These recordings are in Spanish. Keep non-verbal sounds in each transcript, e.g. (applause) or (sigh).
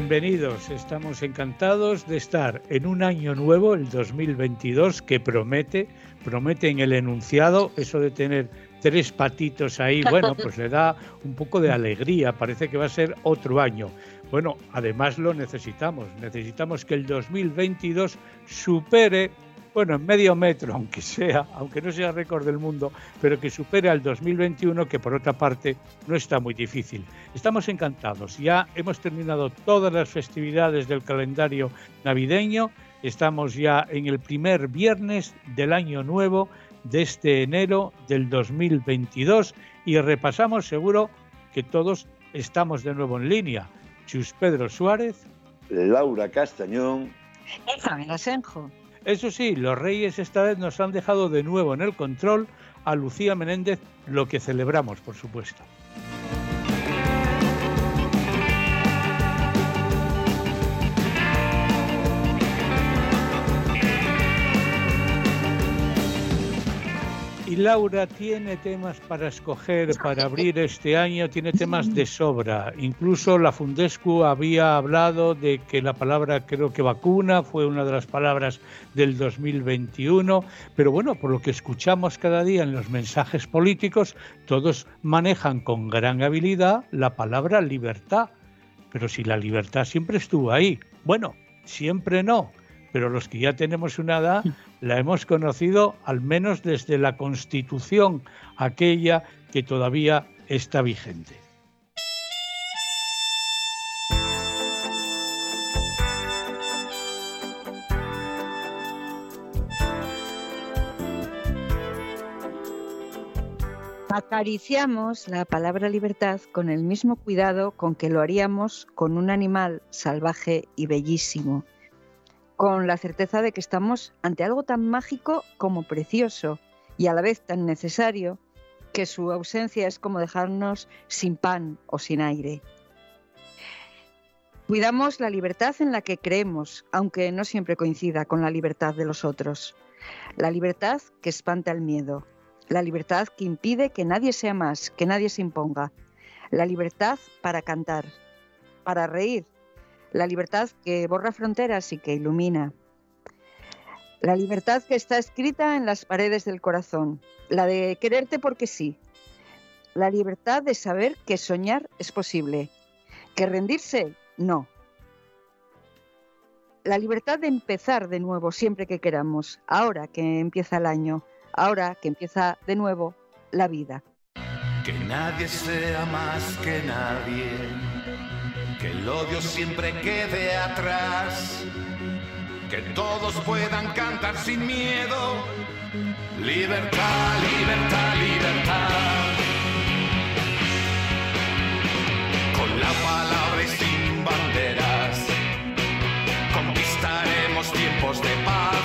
Bienvenidos, estamos encantados de estar en un año nuevo, el 2022, que promete, promete en el enunciado eso de tener tres patitos ahí, (laughs) bueno, pues le da un poco de alegría, parece que va a ser otro año. Bueno, además lo necesitamos, necesitamos que el 2022 supere bueno, en medio metro, (laughs) aunque sea, aunque no sea récord del mundo, pero que supere al 2021, que por otra parte no está muy difícil. Estamos encantados, ya hemos terminado todas las festividades del calendario navideño, estamos ya en el primer viernes del año nuevo de este enero del 2022 y repasamos seguro que todos estamos de nuevo en línea. Chus Pedro Suárez, Laura Castañón y Javier Asenjo. Eso sí, los Reyes esta vez nos han dejado de nuevo en el control a Lucía Menéndez, lo que celebramos, por supuesto. Y Laura tiene temas para escoger, para abrir este año, tiene temas de sobra. Incluso la Fundescu había hablado de que la palabra, creo que vacuna, fue una de las palabras del 2021. Pero bueno, por lo que escuchamos cada día en los mensajes políticos, todos manejan con gran habilidad la palabra libertad. Pero si la libertad siempre estuvo ahí. Bueno, siempre no pero los que ya tenemos una edad la hemos conocido al menos desde la constitución, aquella que todavía está vigente. Acariciamos la palabra libertad con el mismo cuidado con que lo haríamos con un animal salvaje y bellísimo, con la certeza de que estamos ante algo tan mágico como precioso y a la vez tan necesario que su ausencia es como dejarnos sin pan o sin aire. Cuidamos la libertad en la que creemos, aunque no siempre coincida con la libertad de los otros. La libertad que espanta el miedo. La libertad que impide que nadie sea más, que nadie se imponga. La libertad para cantar, para reír, la libertad que borra fronteras y que ilumina. La libertad que está escrita en las paredes del corazón, la de quererte porque sí. La libertad de saber que soñar es posible, que rendirse no. La libertad de empezar de nuevo siempre que queramos, ahora que empieza el año, ahora que empieza de nuevo la vida. Que nadie sea más que nadie que el odio siempre quede atrás, que todos puedan cantar sin miedo. Libertad, libertad, libertad. Con la palabra y sin banderas, conquistaremos tiempos de paz.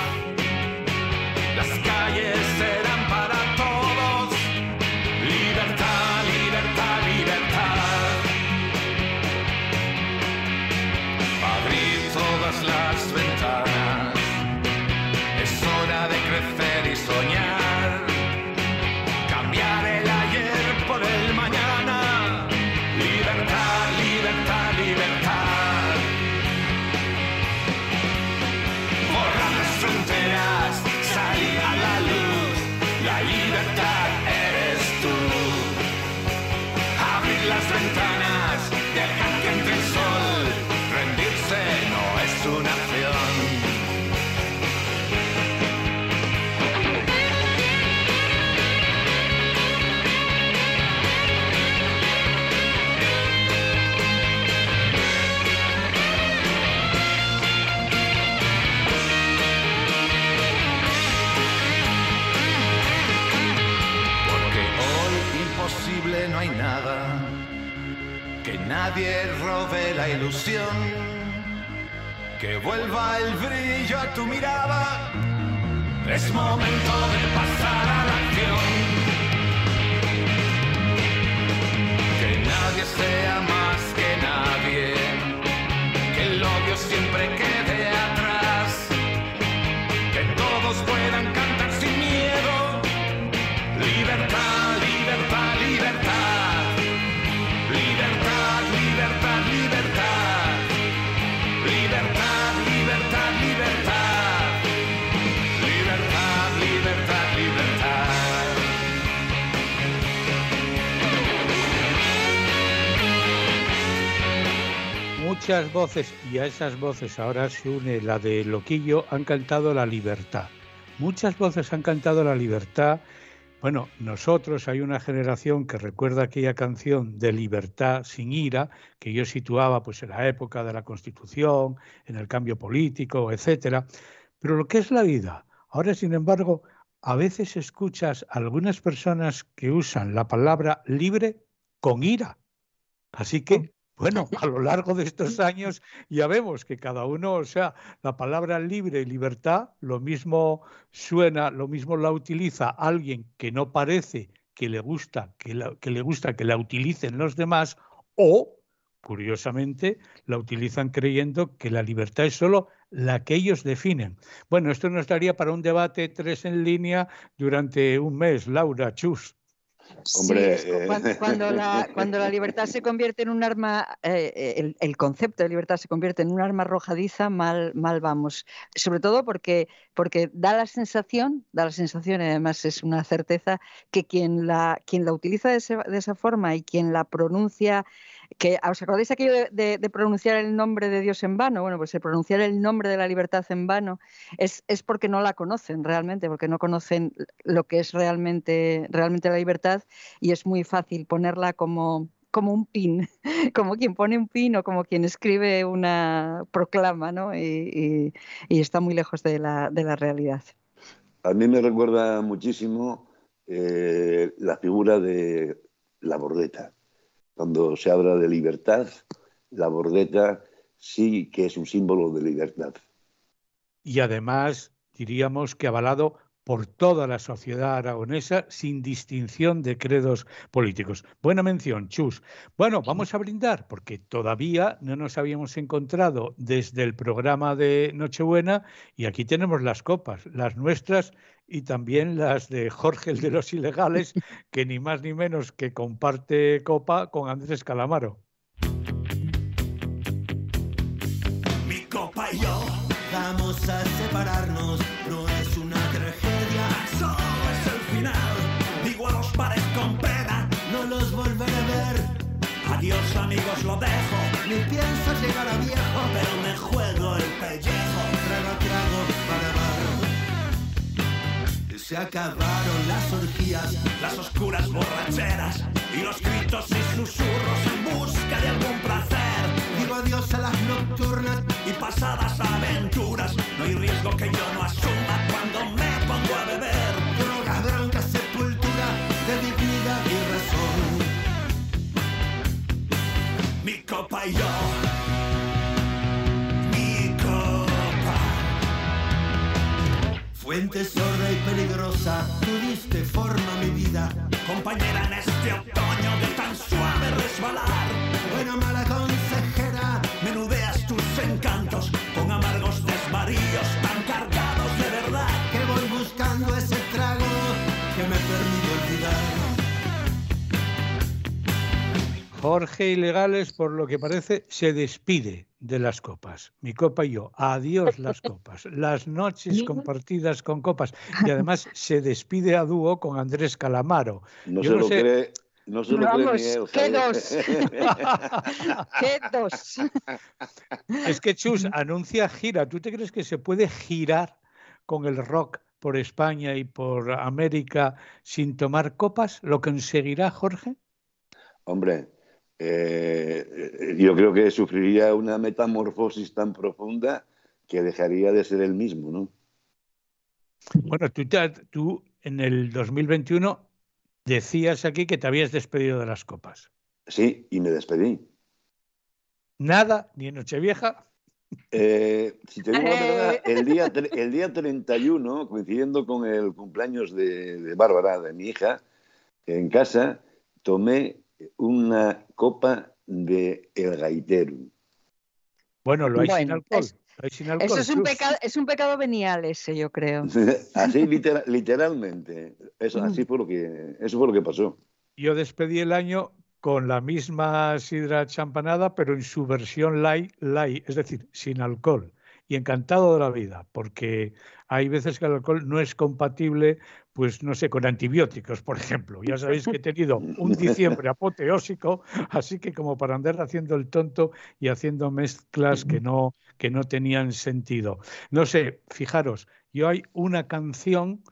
Nadie robe la ilusión, que vuelva el brillo a tu mirada. Es momento de pasar a la acción. Que nadie sea más que nadie, que el odio siempre quede muchas voces, y a esas voces ahora se une la de Loquillo, han cantado la libertad. Muchas voces han cantado la libertad. Bueno, nosotros hay una generación que recuerda aquella canción de libertad sin ira, que yo situaba pues en la época de la Constitución, en el cambio político, etcétera. Pero lo que es la vida, ahora sin embargo, a veces escuchas a algunas personas que usan la palabra libre con ira. Así que bueno, a lo largo de estos (laughs) años ya vemos que cada uno, o sea, la palabra libre y libertad, lo mismo suena, lo mismo la utiliza alguien que no parece que le gusta que, le gusta que la utilicen los demás o curiosamente la utilizan creyendo que la libertad es solo la que ellos definen. Bueno, esto nos daría para un debate tres en línea durante un mes, Laura Chus. Hombre, eh, cuando, la, cuando, la, libertad se convierte en un arma, eh, eh, el, concepto de libertad se convierte en un arma arrojadiza, mal, mal vamos. Sobre todo porque, porque da la sensación, da la sensación, y además es una certeza, que quien la, quien la utiliza de, de esa forma y quien la pronuncia que os acordáis aquello de, pronunciar el nombre de Dios en vano, bueno, pues el pronunciar el nombre de la libertad en vano es, es, porque no la conocen realmente, porque no conocen lo que es realmente, realmente la libertad y es muy fácil ponerla como, como un pin, (laughs) como quien pone un pin o como quien escribe una proclama, ¿no? Y, está muy lejos de la, de la, realidad. A mí me recuerda muchísimo eh, la figura de la bordeta cuando se habla de libertad, la bordeta sí que es un símbolo de libertad. Y además, diríamos que avalado por toda la sociedad aragonesa sin distinción de credos políticos. Buena mención, Chus. Bueno, vamos a brindar porque todavía no nos habíamos encontrado desde el programa de Nochebuena y aquí tenemos las copas, las nuestras y también las de Jorge el de los Ilegales, que ni más ni menos que comparte copa con Andrés Calamaro. Ni pienso llegar a viejo, pero me juego el pellejo, trago trago para se acabaron las orgías, las oscuras borracheras y los gritos y susurros en busca de algún placer. Digo adiós a las nocturnas y pasadas aventuras. No hay riesgo que yo no asuma cuando me Yo. Fuente sorda y peligrosa, tú diste forma mi vida. Compañera en este otoño de tan suave resbalar. Buena mala consejera, menudeas tus encantos Jorge Ilegales, por lo que parece, se despide de las copas. Mi copa y yo. Adiós las copas. Las noches compartidas con copas. Y además se despide a dúo con Andrés Calamaro. No se lo cree. No se lo cree él, ¿qué dos? (laughs) ¿Qué dos? Es que Chus anuncia gira. ¿Tú te crees que se puede girar con el rock por España y por América sin tomar copas? ¿Lo conseguirá Jorge? Hombre, eh, yo creo que sufriría una metamorfosis tan profunda que dejaría de ser el mismo, ¿no? Bueno, tú, tú en el 2021 decías aquí que te habías despedido de las copas. Sí, y me despedí. Nada, ni en Nochevieja. Eh, si te digo la verdad, el día, el día 31, coincidiendo con el cumpleaños de, de Bárbara, de mi hija, en casa, tomé una copa de el gaitero. Bueno, lo hay sin alcohol. eso es un, pecado, es un pecado venial ese, yo creo. (laughs) así literalmente. Eso, así fue lo que, eso fue lo que pasó. Yo despedí el año con la misma sidra champanada, pero en su versión light, light, es decir, sin alcohol. Y encantado de la vida, porque hay veces que el alcohol no es compatible, pues no sé, con antibióticos, por ejemplo. Ya sabéis que he tenido un diciembre apoteósico, así que como para andar haciendo el tonto y haciendo mezclas que no, que no tenían sentido. No sé, fijaros, yo hay una canción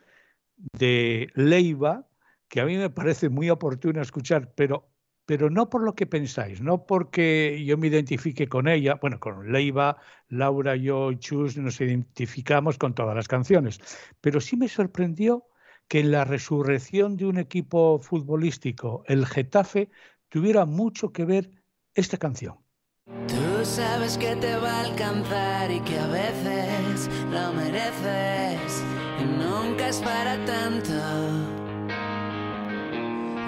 de Leiva que a mí me parece muy oportuna escuchar, pero pero no por lo que pensáis, no porque yo me identifique con ella, bueno, con Leiva, Laura, yo y Chus nos identificamos con todas las canciones, pero sí me sorprendió que en la resurrección de un equipo futbolístico, el Getafe, tuviera mucho que ver esta canción. Tú sabes que te va a alcanzar y que a veces lo mereces y nunca es para tanto.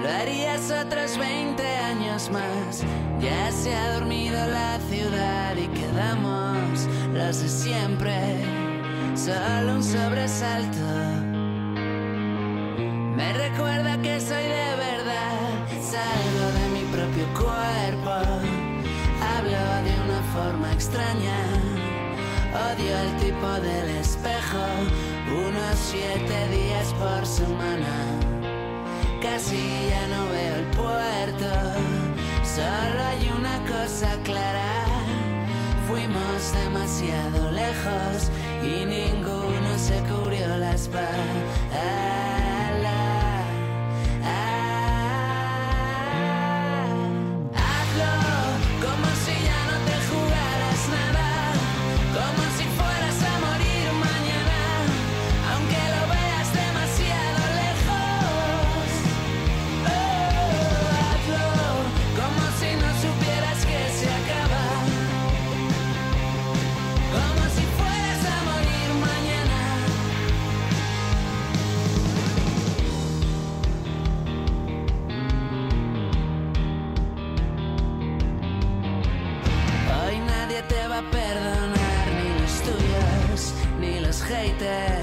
Lo harías otros 20 años más. Ya se ha dormido la ciudad y quedamos los de siempre. Solo un sobresalto. Me recuerda que soy de verdad. Salgo de mi propio cuerpo. Hablo de una forma extraña. Odio el tipo del espejo. Unos siete días por semana casi ya no veo el puerto. Solo hay una cosa clara, fuimos demasiado lejos y ninguno se cubrió la there.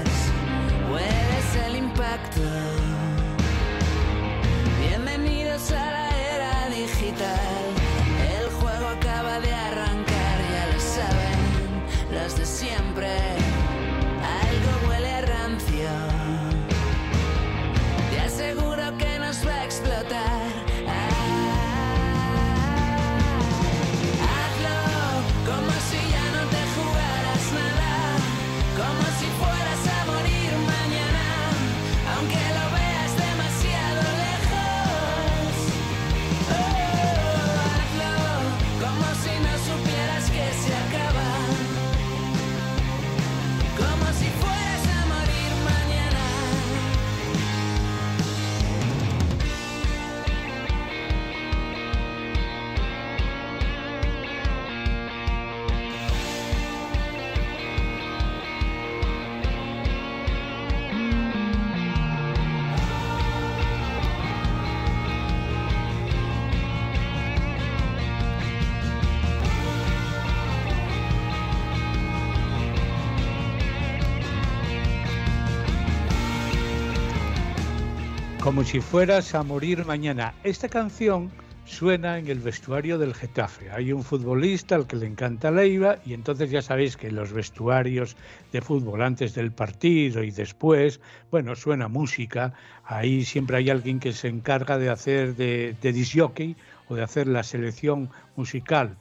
Como si fueras a morir mañana. Esta canción suena en el vestuario del Getafe. Hay un futbolista al que le encanta Leiva y entonces ya sabéis que los vestuarios de fútbol antes del partido y después, bueno, suena música. Ahí siempre hay alguien que se encarga de hacer de, de o de hacer la selección musical.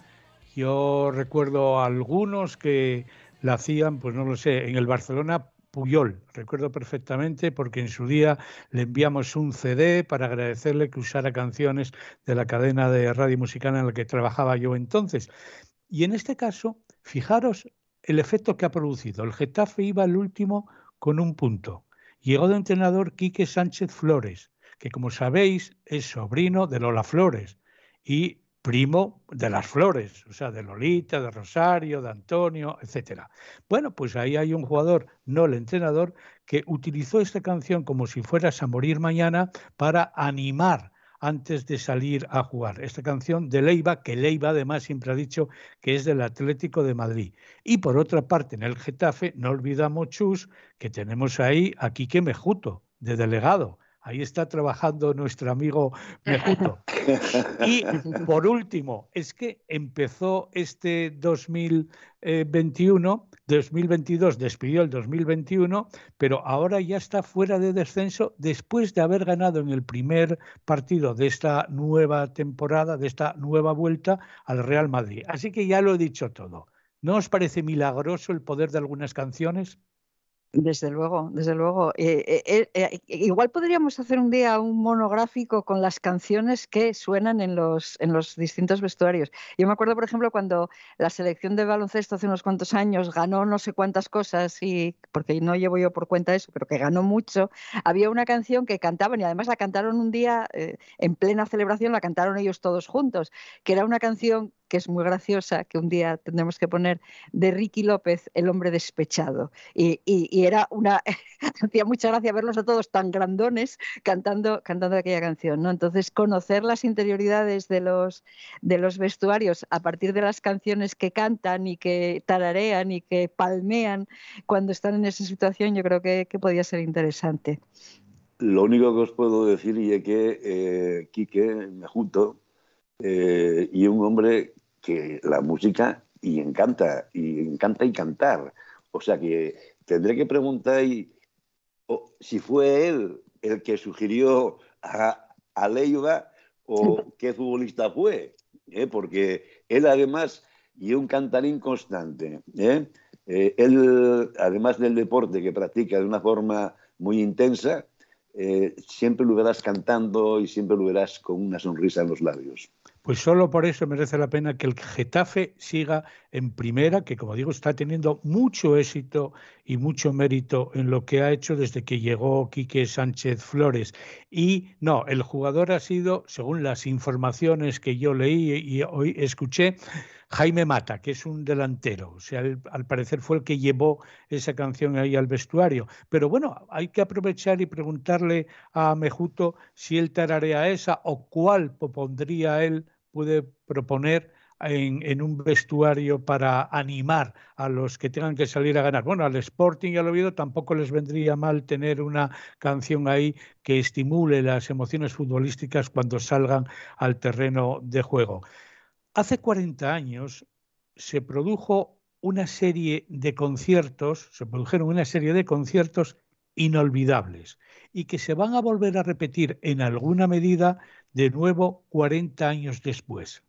Yo recuerdo algunos que la hacían, pues no lo sé, en el Barcelona Puyol, recuerdo perfectamente porque en su día le enviamos un CD para agradecerle que usara canciones de la cadena de radio musical en la que trabajaba yo entonces. Y en este caso, fijaros el efecto que ha producido. El Getafe iba al último con un punto. Llegó de entrenador Quique Sánchez Flores, que como sabéis es sobrino de Lola Flores y primo de las flores, o sea, de Lolita, de Rosario, de Antonio, etcétera. Bueno, pues ahí hay un jugador, no el entrenador, que utilizó esta canción como si fueras a morir mañana para animar antes de salir a jugar. Esta canción de Leiva, que Leiva además siempre ha dicho que es del Atlético de Madrid. Y por otra parte, en el Getafe, no olvidamos, Chus, que tenemos ahí a Quique Mejuto, de delegado, Ahí está trabajando nuestro amigo (laughs) Mejuto. Y (laughs) por último, es que empezó este 2021, 2022 despidió el 2021, pero ahora ya está fuera de descenso después de haber ganado en el primer partido de esta nueva temporada, de esta nueva vuelta al Real Madrid. Así que ya lo he dicho todo. ¿No os parece milagroso el poder de algunas canciones? Desde luego, desde luego. Eh, eh, eh, igual podríamos hacer un día un monográfico con las canciones que suenan en los, en los distintos vestuarios. Yo me acuerdo, por ejemplo, cuando la selección de baloncesto hace unos cuantos años ganó no sé cuántas cosas, y porque no llevo yo por cuenta eso, pero que ganó mucho, había una canción que cantaban y además la cantaron un día en plena celebración, la cantaron ellos todos juntos, que era una canción que es muy graciosa, que un día tendremos que poner, de Ricky López, El hombre despechado. Y, era una, (laughs) hacía mucha gracia verlos a todos tan grandones cantando, cantando aquella canción. ¿no? Entonces, conocer las interioridades de los, de los vestuarios a partir de las canciones que cantan y que tararean y que palmean cuando están en esa situación, yo creo que, que podía ser interesante. Lo único que os puedo decir y es que eh, Quique me junto eh, y un hombre que la música y encanta, y encanta y cantar. O sea que tendré que preguntar si fue él el que sugirió a, a Leiva o (laughs) qué futbolista fue, ¿eh? porque él además y un cantarín constante. ¿eh? Eh, él, además del deporte que practica de una forma muy intensa, siempre lo verás cantando y siempre lo verás con una sonrisa en los labios. Pues solo por eso merece la pena que el Getafe siga en primera, que como digo está teniendo mucho éxito y mucho mérito en lo que ha hecho desde que llegó Quique Sánchez Flores. Y no, el jugador ha sido, según las informaciones que yo leí y hoy escuché, Jaime Mata, que es un delantero. O sea, al parecer fue el que llevó esa canción ahí al vestuario. Pero bueno, hay que aprovechar y preguntarle a Mejuto si él tararea esa o cuál pondría él puede proponer en, un vestuario para animar a los que tengan que salir a ganar. Bueno, al Sporting y al Oviedo tampoco les vendría mal tener una canción ahí que estimule las emociones futbolísticas cuando salgan al terreno de juego. Hace 40 años se produjo una serie de conciertos, se produjeron una serie de conciertos inolvidables y que se van a volver a repetir en alguna medida de nuevo 40 años después.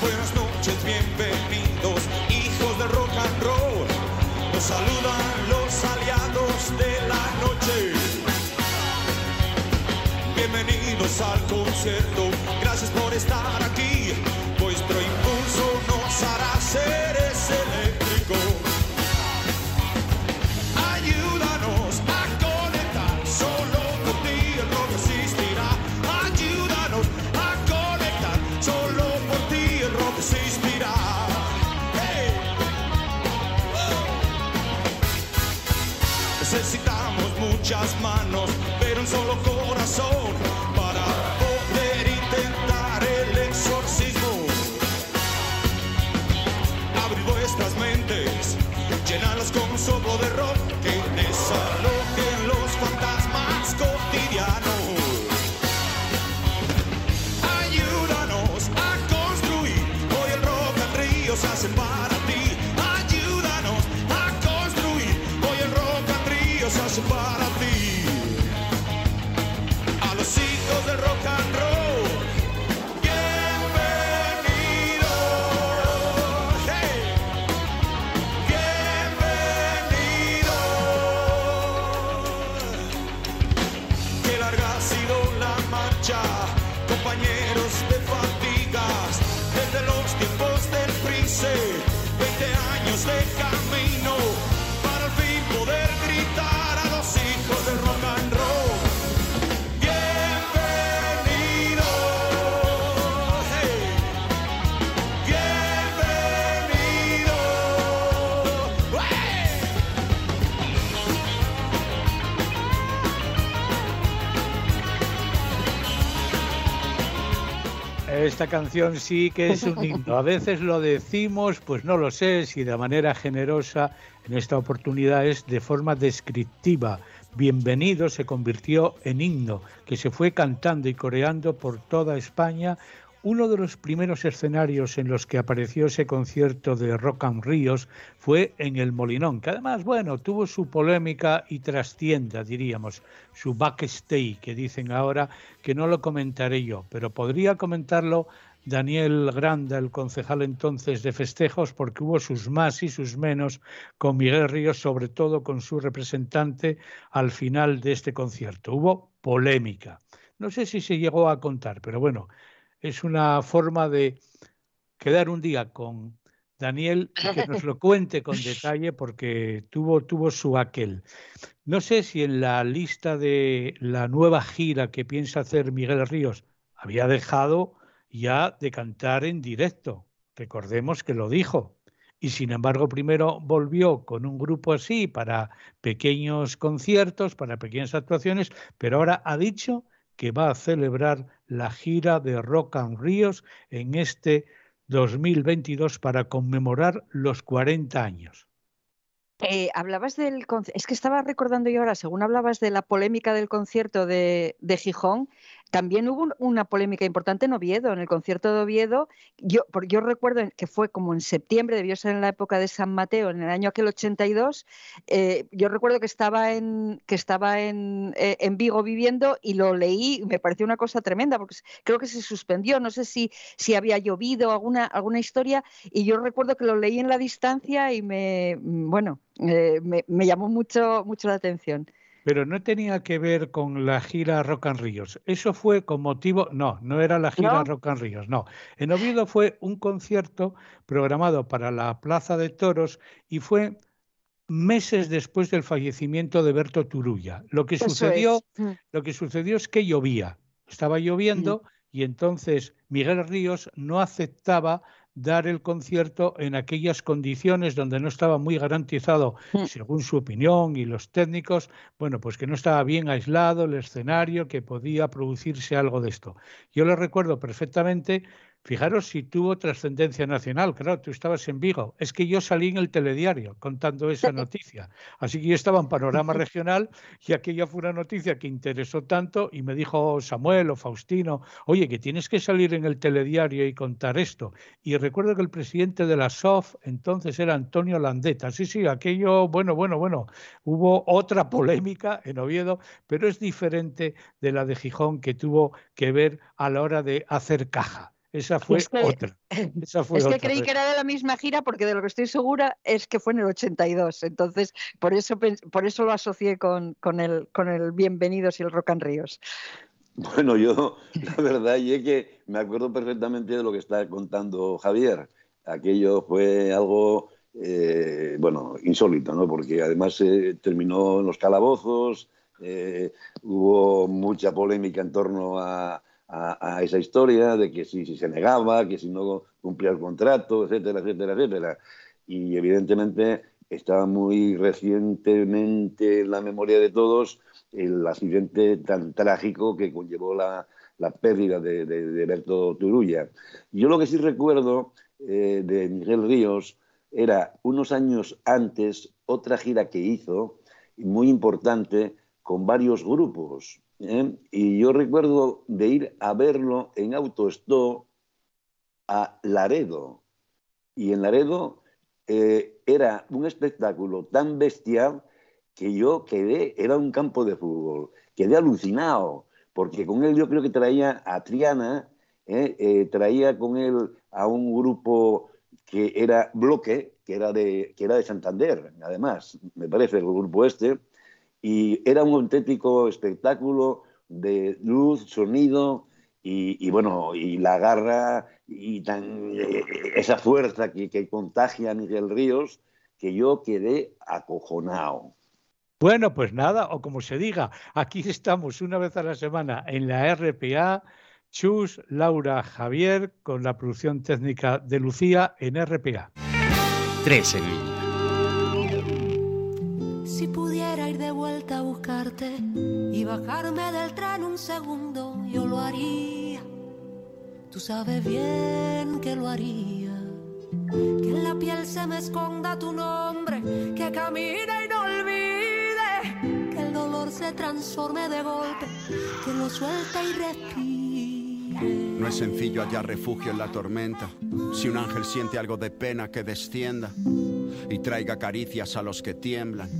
Buenas noches, bienvenidos, hijos de rock and roll. Los saludan los aliados de la noche. Bienvenidos al concierto, gracias por estar muchas manos, pero un solo corazón esta canción sí que es un himno. A veces lo decimos, pues no lo sé, si de manera generosa, en esta oportunidad es de forma descriptiva. Bienvenido se convirtió en himno, que se fue cantando y coreando por toda España uno de los primeros escenarios en los que apareció ese concierto de Rock and Ríos fue en el Molinón, que además, bueno, tuvo su polémica y trastienda, diríamos, su backstage, que dicen ahora, que no lo comentaré yo, pero podría comentarlo Daniel Granda, el concejal entonces de festejos, porque hubo sus más y sus menos con Miguel Ríos, sobre todo con su representante al final de este concierto. Hubo polémica. No sé si se llegó a contar, pero bueno, es una forma de quedar un día con Daniel y que nos lo (laughs) cuente con detalle porque tuvo, tuvo su aquel. No sé si en la lista de la nueva gira que piensa hacer Miguel Ríos había dejado ya de cantar en directo. Recordemos que lo dijo. Y sin embargo, primero volvió con un grupo así para pequeños conciertos, para pequeñas actuaciones, pero ahora ha dicho que va a celebrar la gira de Rock and Ríos en este 2022 para conmemorar los 40 años. Eh, hablabas del es que estaba recordando yo ahora, según hablabas de la polémica del concierto de, de Gijón, también hubo una polémica importante en Oviedo, en el concierto de Oviedo. Yo, yo recuerdo que fue como en septiembre, debió ser en la época de San Mateo, en el año aquel 82. Eh, yo recuerdo que estaba en que estaba en, eh, en, Vigo viviendo y lo leí y me pareció una cosa tremenda porque creo que se suspendió. No sé si, si había llovido alguna, alguna historia y yo recuerdo que lo leí en la distancia y me bueno eh, me, me llamó mucho mucho la atención pero no tenía que ver con la gira Rock and Ríos. Eso fue con motivo, no, no era la gira Rock and Ríos, no. En Oviedo fue un concierto programado para la Plaza de Toros y fue meses después del fallecimiento de Berto Turulla. Lo que sucedió, mm. lo que sucedió es que llovía, estaba lloviendo mm. y entonces Miguel Ríos no aceptaba dar el concierto en aquellas condiciones donde no estaba muy garantizado, mm. según su opinión y los técnicos, bueno, pues que no estaba bien aislado el escenario, que podía producirse algo de esto. Yo lo recuerdo perfectamente Fijaros si tuvo trascendencia nacional. Claro, tú estabas en Vigo. Es que yo salí en el telediario contando esa (laughs) noticia. Así que yo estaba en panorama regional y aquella fue una noticia que interesó tanto y me dijo Samuel o Faustino, oye, que tienes que salir en el telediario y contar esto. Y recuerdo que el presidente de la SOF entonces era Antonio Landeta. Sí, sí, aquello, bueno, bueno, bueno. Hubo otra polémica en Oviedo, pero es diferente de la de Gijón que tuvo que ver a la hora de hacer caja. Esa fue otra. es que creí que era de la misma gira porque de lo que estoy segura es que fue en el 82. Entonces, por eso, por eso lo asocié con, con, el, con el Bienvenidos y el Rock and Ríos. Bueno, yo (laughs) la verdad es que me acuerdo perfectamente de lo que está contando Javier. Aquello fue algo, eh, bueno, insólito, ¿no? Porque además se terminó en los calabozos, eh, hubo mucha polémica en torno a, a, esa historia de que si, si, se negaba, que si no cumplía el contrato, etcétera, etcétera, etcétera. Y evidentemente estaba muy recientemente en la memoria de todos el accidente tan trágico que conllevó la, la pérdida de, de, Berto Turulla. Yo lo que sí recuerdo eh, de Miguel Ríos era unos años antes otra gira que hizo, muy importante, con varios grupos. ¿Eh? Y yo recuerdo de ir a verlo en autostop a Laredo. Y en Laredo eh, era un espectáculo tan bestial que yo quedé, era un campo de fútbol, quedé alucinado, porque con él yo creo que traía a Triana, ¿eh? traía con él a un grupo que era Bloque, que era, de, que era de Santander, además, me parece, el grupo este, y era un auténtico espectáculo de luz, sonido y, bueno, y la garra y tan, eh, esa fuerza que, que contagia a Miguel Ríos que yo quedé acojonado. Bueno, pues nada, o como se diga, aquí estamos una vez a la semana en la RPA, Chus, Laura, Javier, con la producción técnica de Lucía en RPA. Tres en línea. Y bajarme del tren un segundo, yo lo haría. Tú sabes bien que lo haría. Que en la piel se me esconda tu nombre, que camine y no olvide. Que el dolor se transforme de golpe, que lo suelta y respire. No es sencillo hallar refugio en la tormenta. Si un ángel siente algo de pena, que descienda y traiga caricias a los que tiemblan,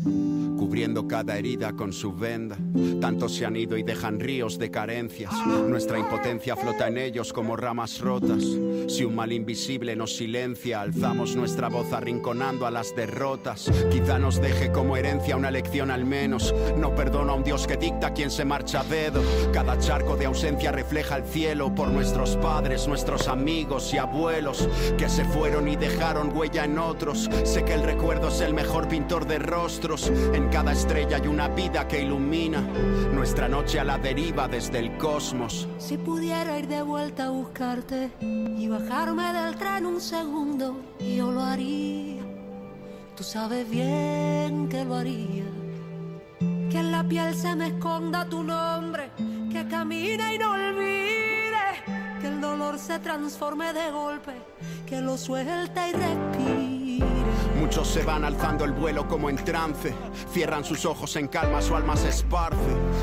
cubriendo cada herida con su venda. Tantos se han ido y dejan ríos de carencias. Nuestra impotencia flota en ellos como ramas rotas. Si un mal invisible nos silencia, alzamos nuestra voz arrinconando a las derrotas. Quizá nos deje como herencia una lección al menos. No perdono a un Dios que dicta quien se marcha a dedo. Cada charco de ausencia refleja el cielo por nuestros padres, nuestros amigos y abuelos que se fueron y dejaron huella en otros. Sé que el recuerdo es el mejor pintor de rostros. Estrella hay una vida que ilumina nuestra noche a la deriva desde el cosmos. Si pudiera ir de vuelta a buscarte y bajarme del tren un segundo, yo lo haría. Tú sabes bien que lo haría. Que en la piel se me esconda tu nombre, que camine y no olvide. Que el dolor se transforme de golpe, que lo suelte y respire. Se van alzando el vuelo como en trance. Cierran sus ojos en calma, su alma se esparce.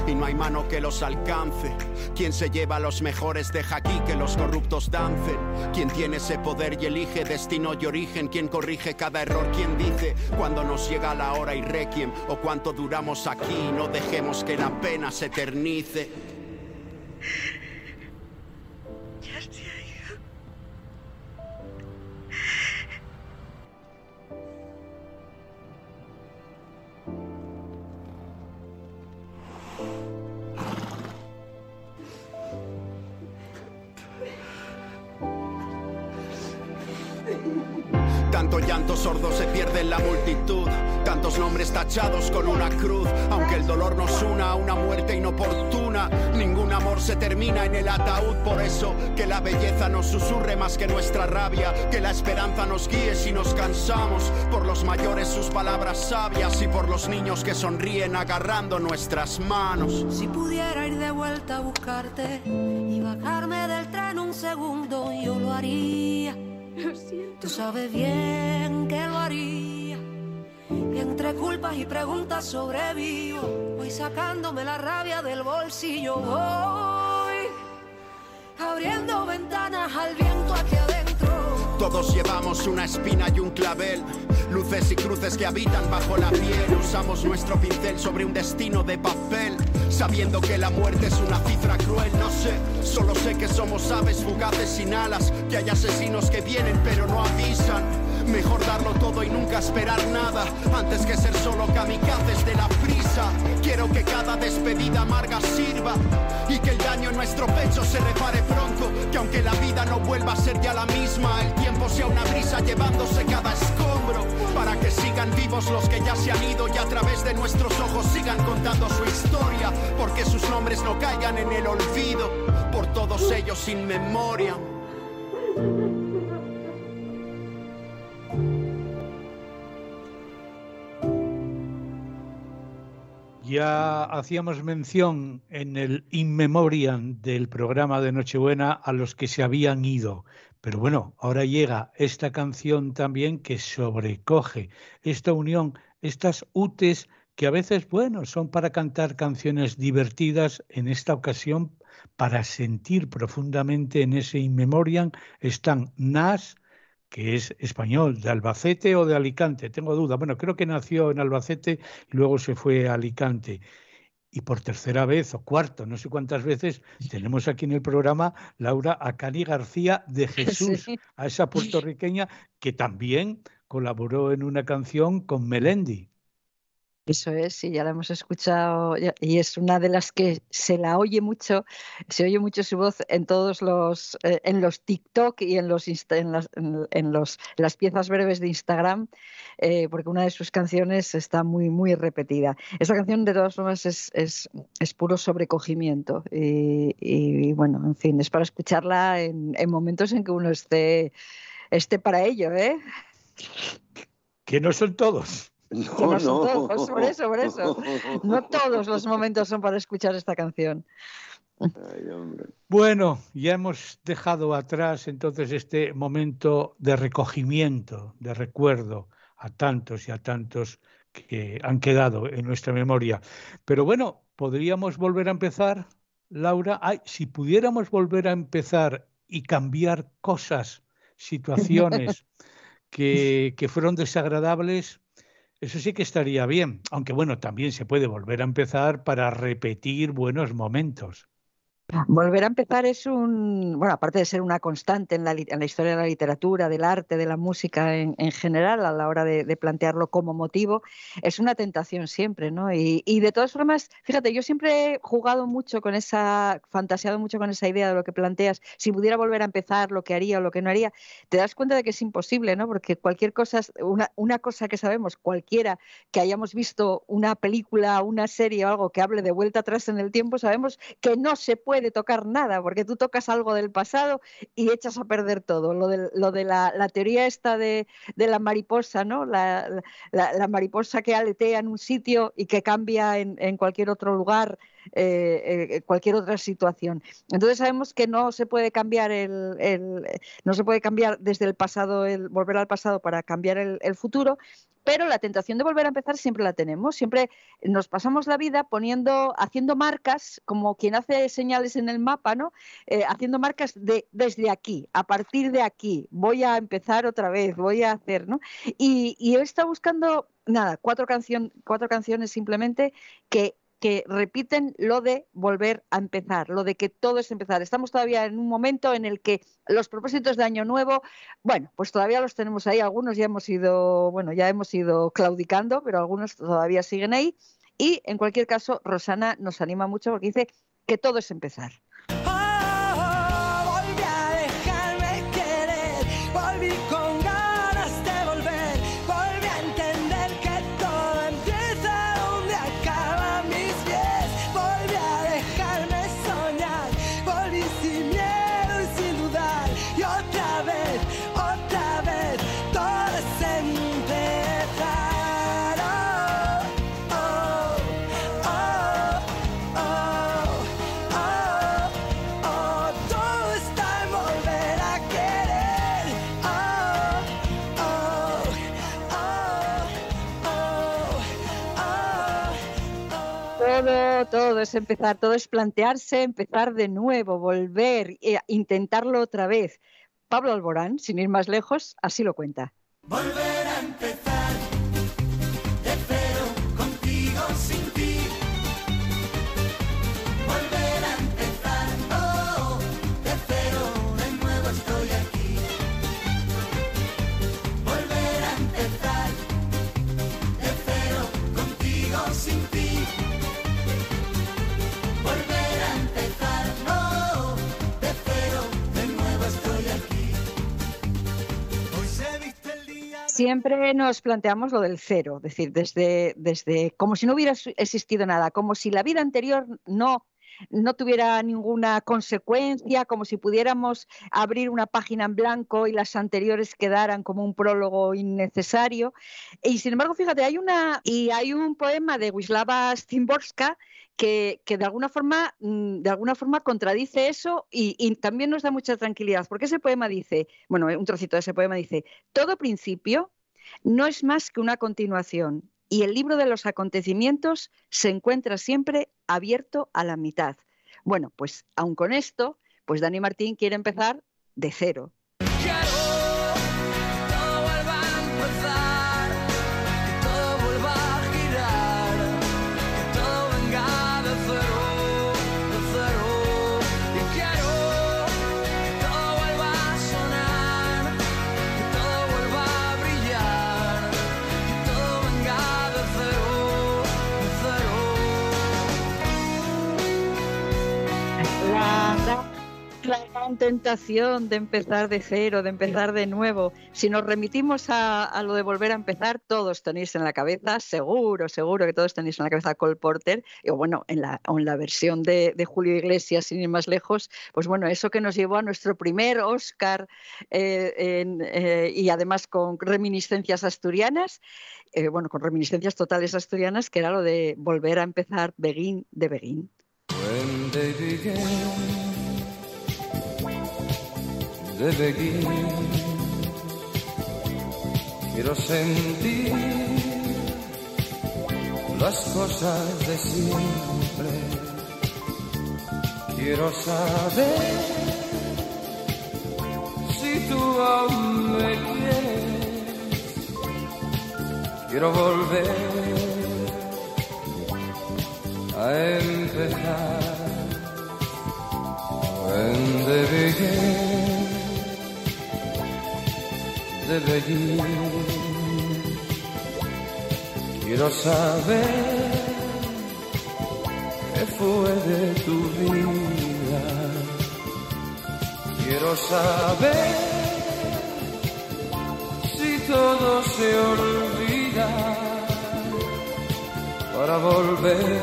Y no hay mano que los alcance. Quien se lleva a los mejores deja aquí que los corruptos dancen. Quien tiene ese poder y elige destino y origen. Quien corrige cada error. Quien dice cuando nos llega la hora y requiem. O cuánto duramos aquí. No dejemos que la pena se eternice. Muerte inoportuna. Ningún amor se termina en el ataúd. Por eso que la belleza nos susurre más que nuestra rabia. Que la esperanza nos guíe si nos cansamos. Por los mayores sus palabras sabias. Y por los niños que sonríen agarrando nuestras manos. Si pudiera ir de vuelta a buscarte y bajarme del tren un segundo, yo lo haría. Tú sabes bien que lo haría. Y entre culpas y preguntas sobrevivo. Voy sacándome la rabia del bolsillo. Voy abriendo ventanas al viento aquí adentro. Todos llevamos una espina y un clavel. Luces y cruces que habitan bajo la piel. Usamos nuestro pincel sobre un destino de papel. Sabiendo que la muerte es una cifra cruel, no sé. Solo sé que somos aves fugaces sin alas. Que hay asesinos que vienen pero no avisan. Mejor darlo todo y nunca esperar nada. Antes que ser solo kamikazes de la prisa. Quiero que cada despedida amarga sirva. Y que el daño en nuestro pecho se repare pronto. Que aunque la vida no vuelva a ser ya la misma, el tiempo sea una brisa llevándose cada escombro. Para que sigan vivos los que ya se han ido y a través de nuestros ojos sigan contando su historia. Porque sus nombres no caigan en el olvido. Por todos ellos sin memoria. Ya hacíamos mención en el In Memoriam del programa de Nochebuena a los que se habían ido. Pero bueno, ahora llega esta canción también que sobrecoge esta unión, estas UTES que a veces, bueno, son para cantar canciones divertidas, en esta ocasión para sentir profundamente en ese In Memoriam están Nas, que es español, de Albacete o de Alicante, tengo duda. Bueno, creo que nació en Albacete y luego se fue a Alicante. Y por tercera vez o cuarto, no sé cuántas veces, tenemos aquí en el programa, Laura, a Cani García de (laughs) Jesús, Sí. a esa puertorriqueña que también colaboró en una canción con Melendi. Eso es, sí, ya la hemos escuchado y es una de las que se la oye mucho, se oye mucho su voz en todos los, eh, en los TikTok y en los, en las, en, los, las piezas breves de Instagram, eh, porque una de sus canciones está muy, muy repetida. Esa canción, de todas formas, es, es, es puro sobrecogimiento y, y, bueno, en fin, es para escucharla en, en momentos en que uno esté, esté para ello, ¿eh? Que no son todos. (laughs) No, Que no son no. todos, por eso, por eso. (laughs) No todos los momentos son para escuchar esta canción. Ay. Bueno, ya hemos dejado atrás entonces este momento de recogimiento, de recuerdo a tantos y a tantos que han quedado en nuestra memoria. Pero bueno, podríamos volver a empezar, Laura. Ay, si pudiéramos volver a empezar y cambiar cosas, situaciones (laughs) que, que fueron desagradables, eso sí que estaría bien. Aunque bueno, también se puede volver a empezar para repetir buenos momentos. Volver a empezar es un, bueno, aparte de ser una constante en la, en la historia de la literatura, del arte, de la música en, en general, a la hora de, de plantearlo como motivo, es una tentación siempre, ¿no? Y, y de todas formas, fíjate, yo siempre he jugado mucho con esa, fantaseado mucho con esa idea de lo que planteas, si pudiera volver a empezar, lo que haría o lo que no haría, te das cuenta de que es imposible, ¿no? Porque cualquier cosa, una, una cosa que sabemos, cualquiera que hayamos visto una película, una serie o algo que hable de vuelta atrás en el tiempo, sabemos que no se puede tocar nada, porque tú tocas algo del pasado y echas a perder todo. Lo de, lo de la, la teoría esta de, de la mariposa, ¿no? La, la- la mariposa que aletea en un sitio y que cambia en, en cualquier otro lugar, eh, eh, cualquier otra situación. Entonces sabemos que no se puede cambiar el, no se puede cambiar desde el pasado, el volver al pasado para cambiar el, futuro, pero la tentación de volver a empezar siempre la tenemos. Siempre nos pasamos la vida poniendo, haciendo marcas, como quien hace señales en el mapa, ¿no? Eh, haciendo marcas de desde aquí, a partir de aquí, voy a empezar otra vez, voy a hacer, ¿no? Y, y he estado buscando, nada, cuatro, cuatro canciones simplemente que que repiten lo de volver a empezar, lo de que todo es empezar. Estamos todavía en un momento en el que los propósitos de año nuevo, bueno, pues todavía los tenemos ahí, algunos ya hemos ido, bueno, ya hemos ido claudicando, pero algunos todavía siguen ahí. Y en cualquier caso, Rosana nos anima mucho porque dice que todo es empezar. Todo, es empezar, todo es plantearse, empezar de nuevo, volver, e intentarlo otra vez. Pablo Alborán, sin ir más lejos, así lo cuenta. Volver a empezar Siempre nos planteamos lo del cero, es decir, desde, desde como si no hubiera existido nada, como si la vida anterior no, no tuviera ninguna consecuencia, como si pudiéramos abrir una página en blanco y las anteriores quedaran como un prólogo innecesario. Y sin embargo, fíjate, hay una y hay un poema de Wisława Szymborska que, que de alguna forma mm, de alguna forma contradice eso y, y también nos da mucha tranquilidad, porque ese poema dice, bueno, un trocito de ese poema dice, todo principio no es más que una continuación y el libro de los acontecimientos se encuentra siempre abierto a la mitad. Bueno, pues aun con esto, pues Dani Martín quiere empezar de cero. Gran tentación de empezar de cero, de empezar de nuevo. Si nos remitimos a, lo de volver a empezar, todos tenéis en la cabeza, seguro, seguro que todos tenéis en la cabeza a Cole Porter, o bueno, en la, versión de, Julio Iglesias, sin ir más lejos, pues bueno, eso que nos llevó a nuestro primer Oscar eh, eh, y además con reminiscencias asturianas, eh, bueno, con reminiscencias totales asturianas, que era lo de volver a empezar Begin de Begin. When begin? The beginning. Quiero sentir las cosas de siempre. Quiero saber si tú aún me quieres. Quiero volver a empezar. When Quiero saber qué fue de tu vida. Quiero saber si todo se olvida para volver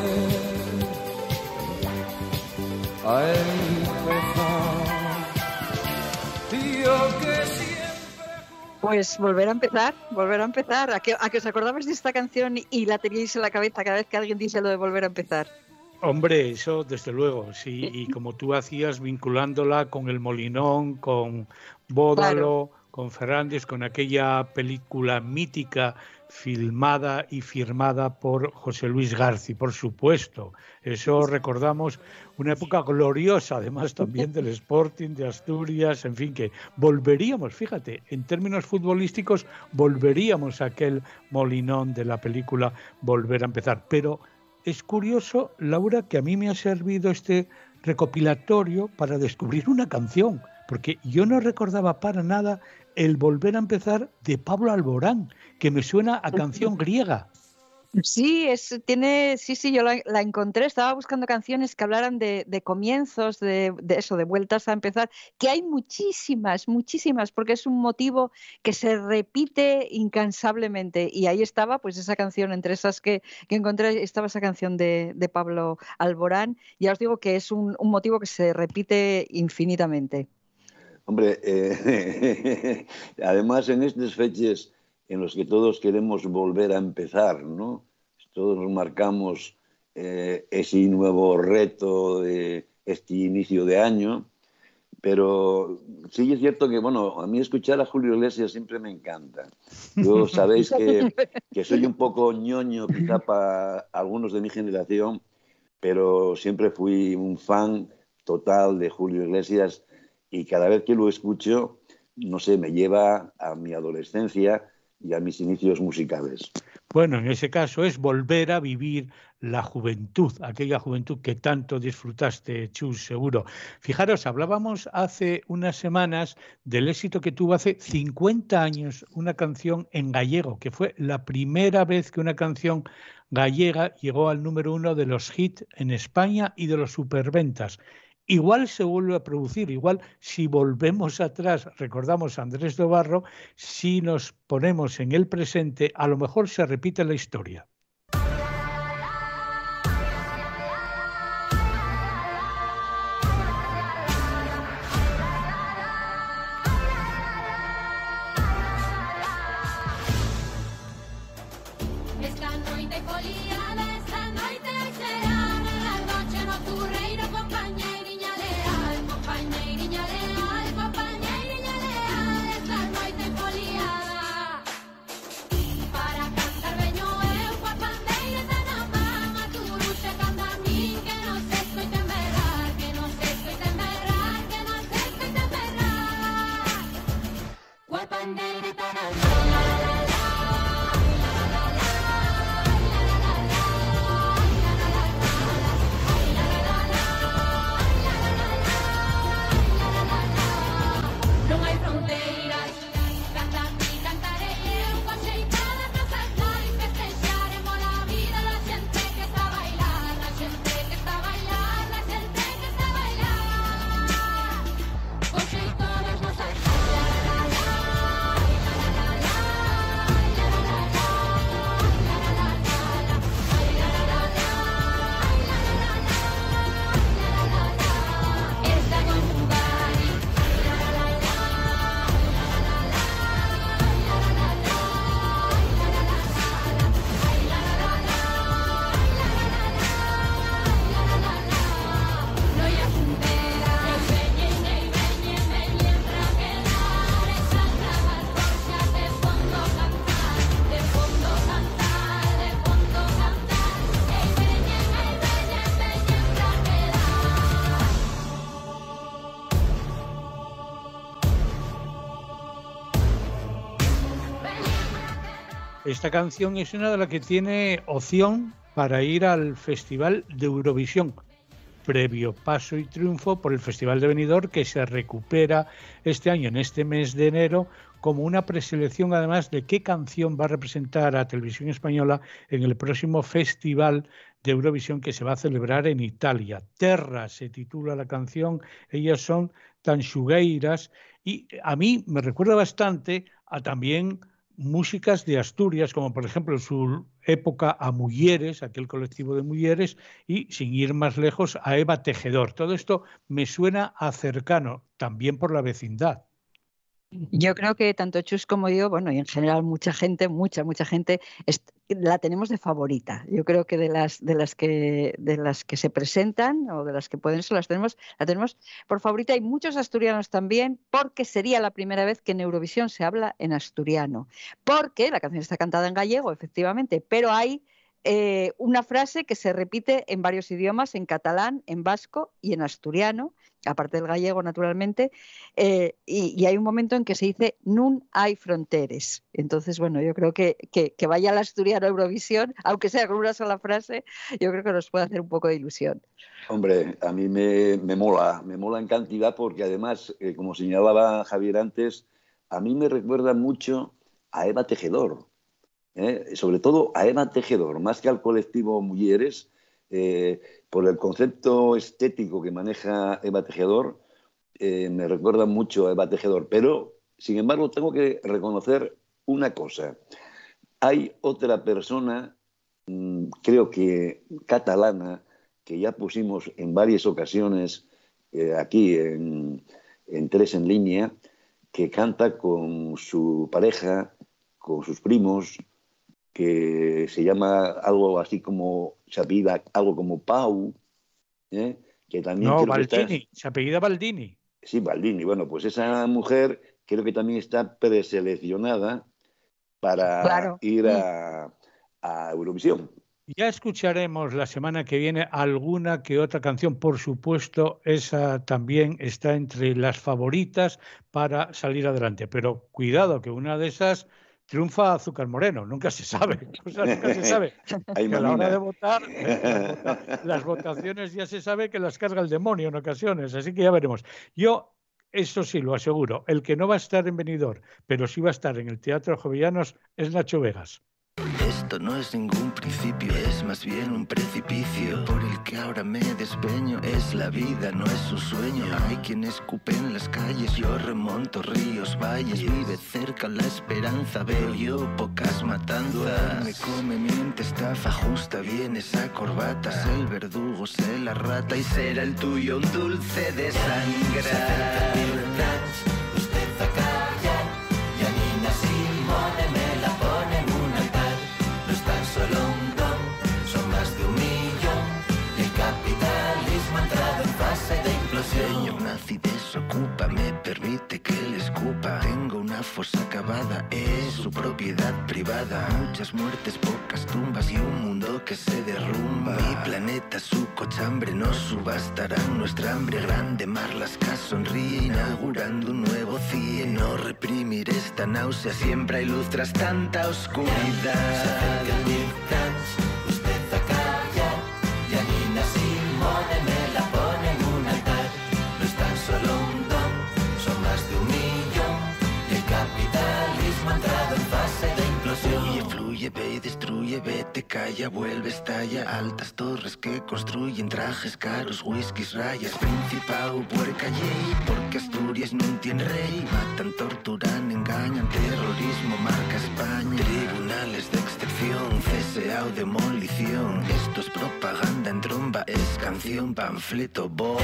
a empezar. Yo que siempre Pues volver a empezar, volver a empezar. ¿A que, a que os acordabais de esta canción y la teníais en la cabeza cada vez que alguien dice lo de volver a empezar? Hombre, eso desde luego, sí, y como tú hacías vinculándola con el Molinón, con Bódalo, con Fernández, con aquella película mítica filmada y firmada por José Luis Garci, por supuesto. Eso recordamos una época gloriosa, además también del Sporting de Asturias, en fin, que volveríamos, fíjate, en términos futbolísticos, volveríamos a aquel Molinón de la película Volver a empezar. Pero es curioso, Laura, que a mí me ha servido este recopilatorio para descubrir una canción, porque yo no recordaba para nada el volver a empezar de Pablo Alborán, que me suena a canción griega. Sí, es, tiene, sí, sí, yo la, encontré, estaba buscando canciones que hablaran de, comienzos, de, eso, de vueltas a empezar, que hay muchísimas, muchísimas, porque es un motivo que se repite incansablemente. Y ahí estaba, pues esa canción, entre esas que, que encontré, estaba esa canción de, Pablo Alborán. Ya os digo que es un, un motivo que se repite infinitamente. Hombre, eh, (laughs) además en estas fechas en los que todos queremos volver a empezar, ¿no? Todos nos marcamos eh, ese nuevo reto de este inicio de año, pero sí es cierto que, bueno, a mí escuchar a Julio Iglesias siempre me encanta. Yo (laughs) sabéis que, que soy un poco ñoño quizá para algunos de mi generación, pero siempre fui un fan total de Julio Iglesias y cada vez que lo escucho, no sé, me lleva a mi adolescencia y a mis inicios musicales. Bueno, en ese caso es volver a vivir la juventud, aquella juventud que tanto disfrutaste, Chus, seguro. Fijaros, hablábamos hace unas semanas del éxito que tuvo hace 50 años una canción en gallego, que fue la primera vez que una canción gallega llegó al número uno de los hits en España y de los superventas. Igual se vuelve a producir, igual si volvemos atrás, recordamos a Andrés de Barro, si nos ponemos en el presente, a lo mejor se repite la historia. Esta canción es una de las que tiene opción para ir al Festival de Eurovisión, previo paso y triunfo por el Festival de Benidorm que se recupera este año, en este mes de enero, como una preselección además de qué canción va a representar a Televisión Española en el próximo Festival de Eurovisión que se va a celebrar en Italia. Terra se titula la canción, ellas son tanxugueiras y a mí me recuerda bastante a también músicas de Asturias, como por ejemplo en su época a Mujeres, aquel colectivo de Mujeres, y sin ir más lejos a Eva Tejedor. Todo esto me suena a cercano, también por la vecindad. Yo creo que tanto Chus como yo, bueno, y en general mucha gente, mucha, mucha gente, la tenemos de favorita. Yo creo que de las, de las que de las que se presentan o de las que pueden ser, las tenemos, la tenemos por favorita. Hay muchos asturianos también, porque sería la primera vez que en Eurovisión se habla en asturiano. Porque la canción está cantada en gallego, efectivamente, pero hay eh, una frase que se repite en varios idiomas, en catalán, en vasco y en asturiano, aparte del gallego, naturalmente, eh, y, y hay un momento en que se dice nun hay fronteres. Entonces, bueno, yo creo que, que, que vaya al asturiano Eurovisión, aunque sea con una sola frase, yo creo que nos puede hacer un poco de ilusión. Hombre, a mí me, me mola, me mola en cantidad porque además, eh, como señalaba Javier antes, a mí me recuerda mucho a Eva Tejedor, ¿eh? sobre todo a Eva Tejedor, más que al colectivo Mujeres, eh, por el concepto estético que maneja Eva Tejedor, eh, me recuerda mucho a Eva Tejedor, pero sin embargo tengo que reconocer una cosa. Hay otra persona, mm, creo que catalana, que ya pusimos en varias ocasiones eh, aquí en, en Tres en Línea, que canta con su pareja, con sus primos, que se llama algo así como, se apellida algo como Pau, ¿eh? que también No, que está- Baldini, se apellida Baldini. Sí, Baldini. Bueno, pues esa mujer creo que también está preseleccionada para Claro. ir a, a Eurovisión. Ya escucharemos la semana que viene alguna que otra canción. Por supuesto, esa también está entre las favoritas para salir adelante. Pero cuidado, que una de esas triunfa Azúcar Moreno. Nunca se sabe. (laughs) O sea, nunca se sabe. (laughs) Ay, Que a la hora de votar, las, vota- las votaciones ya se sabe que las carga el demonio en ocasiones. Así que ya veremos. Yo, eso sí, lo aseguro. El que no va a estar en Benidorm, pero sí va a estar en el Teatro Jovellanos, es Nacho Vegas. Esto no es ningún principio, es más bien un precipicio por el que ahora me despeño. Es la vida, no es un sueño. Hay quien escupe en las calles, yo remonto ríos, valles. Vive cerca la esperanza, veo yo pocas matanzas. Me come, miente, estafa, ajusta bien esa corbata. Es el verdugo, sé la rata y será el tuyo un dulce de sangre. Nazi desocupa, me permite que le escupa. Tengo una fosa cavada, es su propiedad privada. Muchas muertes, pocas tumbas y un mundo que se derrumba. Mi planeta, su cochambre, no subastarán nuestra hambre. Grande Marlaska sonríe, inaugurando un nuevo CIE. No reprimir esta náusea, siempre hay luz tras tanta oscuridad. Ve y destruye, vete, calla, vuelve, estalla. Altas torres que construyen trajes caros, whiskies, rayas, principado, puerca, yey. Porque Asturias no tiene rey. Matan, torturan, engañan, terrorismo, marca España. Tribunales de excepción, CSA o demolición. Esto es propaganda en tromba, es canción, panfleto, bomba.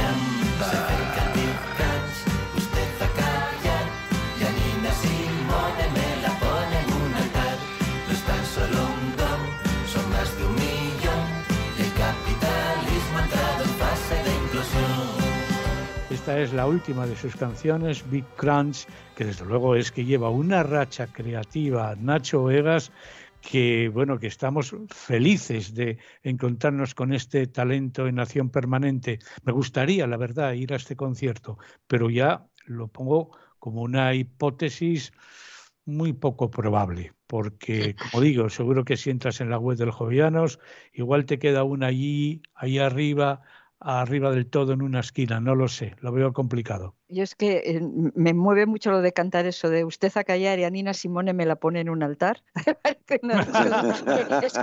Esta es la última de sus canciones, Big Crunch, que desde luego es que lleva una racha creativa Nacho Vegas que bueno que estamos felices de encontrarnos con este talento en acción permanente. Me gustaría, la verdad, ir a este concierto, pero ya lo pongo como una hipótesis muy poco probable, porque, como digo, seguro que si entras en la web del Jovianos, igual te queda una allí, ahí arriba, arriba del todo en una esquina, no lo sé, lo veo complicado. Yo es que eh, me mueve mucho lo de cantar eso de usted a callar y a Nina Simone me la pone en un altar. (laughs) es que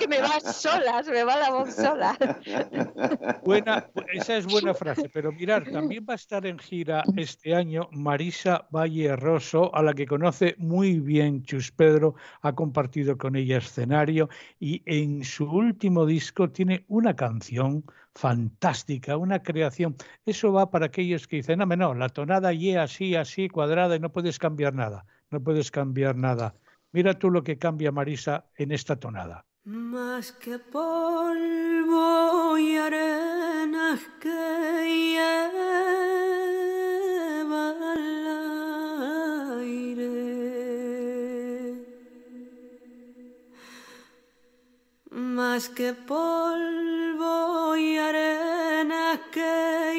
me va sola, se me va la voz sola. (laughs) Buena, esa es buena frase, pero mirar, también va a estar en gira este año Marisa Valle Rosso, a la que conoce muy bien Chus Pedro, ha compartido con ella escenario y en su último disco tiene una canción fantástica, una creación. Eso va para aquellos que dicen, no, no, la tonada y así, así, cuadrada y no puedes cambiar nada, no puedes cambiar nada. Mira tú lo que cambia Marisa en esta tonada. Más que polvo y arenas que Más que polvo y arenas que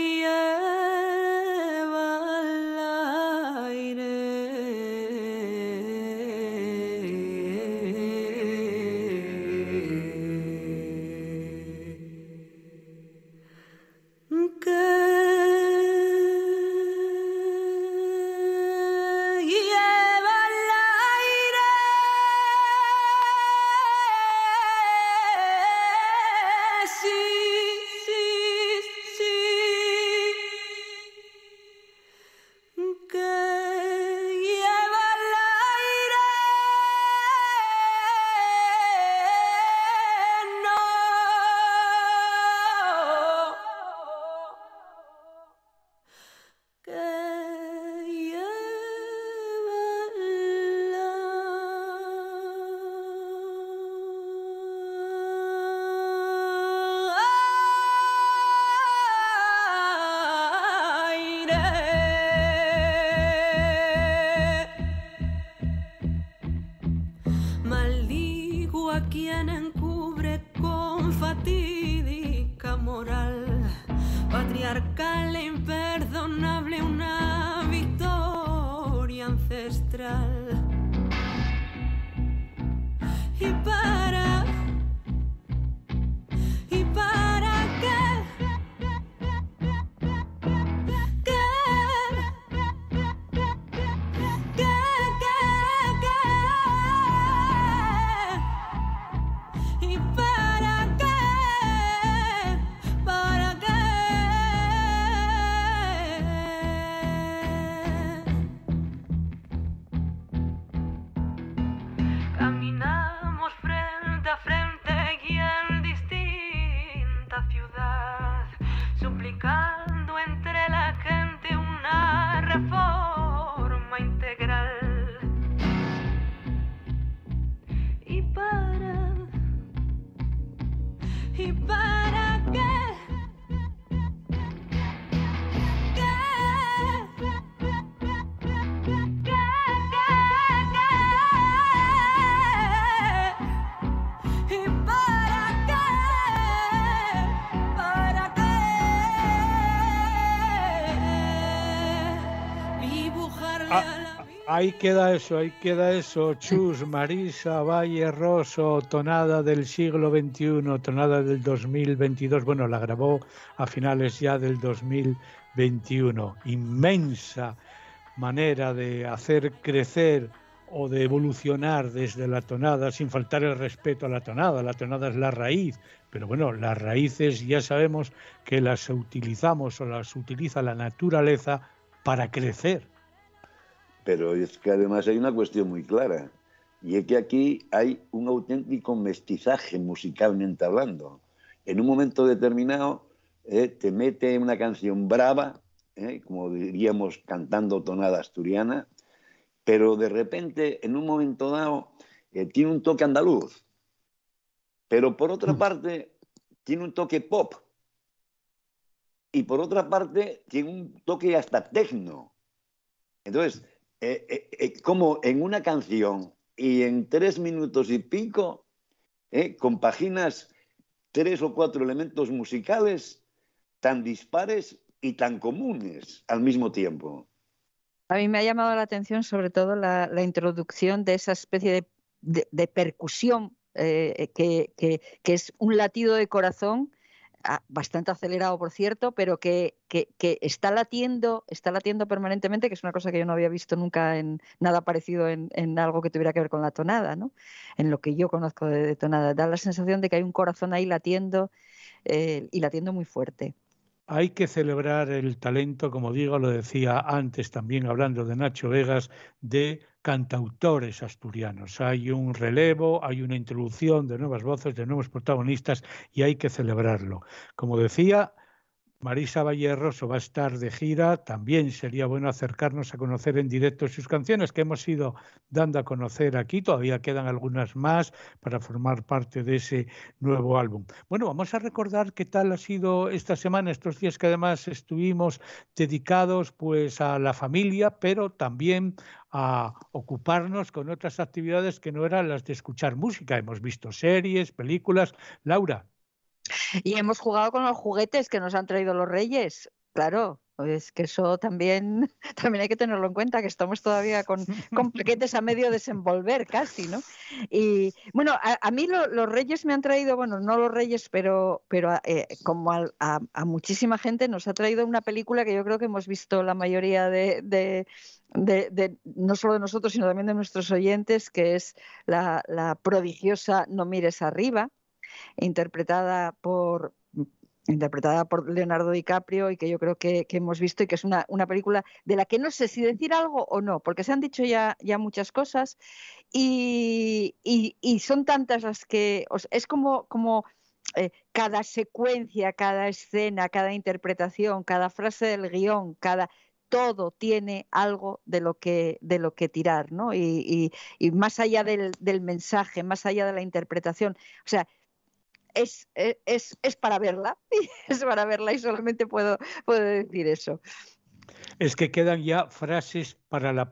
y Ahí queda eso, ahí queda eso. Chus, Marisa, Valle Rosso, tonada del siglo XXI, tonada del 2022. Bueno, la grabó a finales ya del 2021. Inmensa manera de hacer crecer o de evolucionar desde la tonada sin faltar el respeto a la tonada. La tonada es la raíz, pero bueno, las raíces ya sabemos que las utilizamos o las utiliza la naturaleza para crecer. Pero es que además hay una cuestión muy clara, y es que aquí hay un auténtico mestizaje musicalmente hablando. En un momento determinado eh, te mete una canción brava, eh, como diríamos cantando tonada asturiana, pero de repente, en un momento dado, eh, tiene un toque andaluz. Pero por otra parte, tiene un toque pop. Y por otra parte, tiene un toque hasta tecno. Entonces, eh, eh, eh, como en una canción y en tres minutos y pico, compaginas tres o cuatro elementos musicales tan dispares y tan comunes al mismo tiempo. A mí me ha llamado la atención sobre todo la, introducción de esa especie de, percusión que, es un latido de corazón bastante acelerado, por cierto, pero que, que- está latiendo, está latiendo permanentemente, que es una cosa que yo no había visto nunca en nada parecido en, en algo que tuviera que ver con la tonada, ¿no? En lo que yo conozco de, de tonada. Da la sensación de que hay un corazón ahí latiendo eh, y latiendo muy fuerte. Hay que celebrar el talento, como digo, lo decía antes también hablando de Nacho Vegas, de cantautores asturianos. Hay un relevo, hay una introducción de nuevas voces, de nuevos protagonistas y hay que celebrarlo. Como decía, Marisa Valleroso va a estar de gira. También sería bueno acercarnos a conocer en directo sus canciones que hemos ido dando a conocer aquí. Todavía quedan algunas más para formar parte de ese nuevo álbum. Bueno, vamos a recordar qué tal ha sido esta semana, estos días que además estuvimos dedicados pues a la familia, pero también a ocuparnos con otras actividades que no eran las de escuchar música. Hemos visto series, películas. Laura, Y hemos jugado con los juguetes que nos han traído los reyes. Claro, es que eso también, (laughs) también hay que tenerlo en cuenta, que estamos todavía con, con a medio desenvolver casi, ¿no? Y bueno, a, a mí lo- los reyes me han traído, bueno, no los reyes, pero, pero eh, como al- a, a muchísima gente nos ha traído una película que yo creo que hemos visto la mayoría de, no solo de nosotros, sino también de nuestros oyentes, que es la prodigiosa No mires arriba interpretada por interpretada por Leonardo DiCaprio y que yo creo que, hemos visto y que es una, una película de la que no sé si decir algo o no, porque se han dicho ya, ya muchas cosas y, y- son tantas las que es como, como eh, cada secuencia, cada escena, cada interpretación, cada frase del guion, cada todo tiene algo de lo que, de lo que tirar, ¿no? Y- y más allá del, del mensaje, más allá de la interpretación, o sea, es, e- es, es para verla, (laughs) es para verla y solamente puedo, puedo decir eso. es que quedan ya frases para la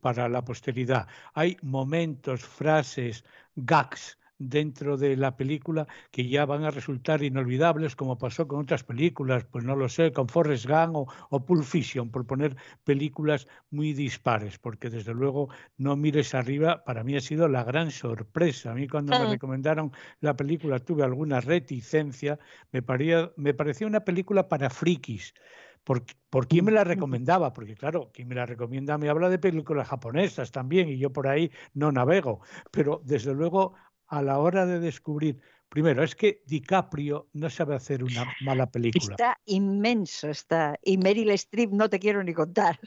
para la posteridad. Hay momentos, frases, gags dentro de la película que ya van a resultar inolvidables, como pasó con otras películas, pues no lo sé, con Forrest Gump o, o Pulp Fiction, por poner películas muy dispares, porque desde luego No mires arriba, para mí ha sido la gran sorpresa. A mí cuando me Mm. recomendaron la película tuve alguna reticencia, me, paría- me pareció una película para frikis, ¿Por, por quién me la (laughs) recomendaba? Porque claro, quien me la recomienda me habla de películas japonesas también y yo por ahí no navego. Pero desde luego a la hora de descubrir, primero, es que DiCaprio no sabe hacer una mala película. Está inmenso, está. Y Meryl Streep no te quiero ni contar.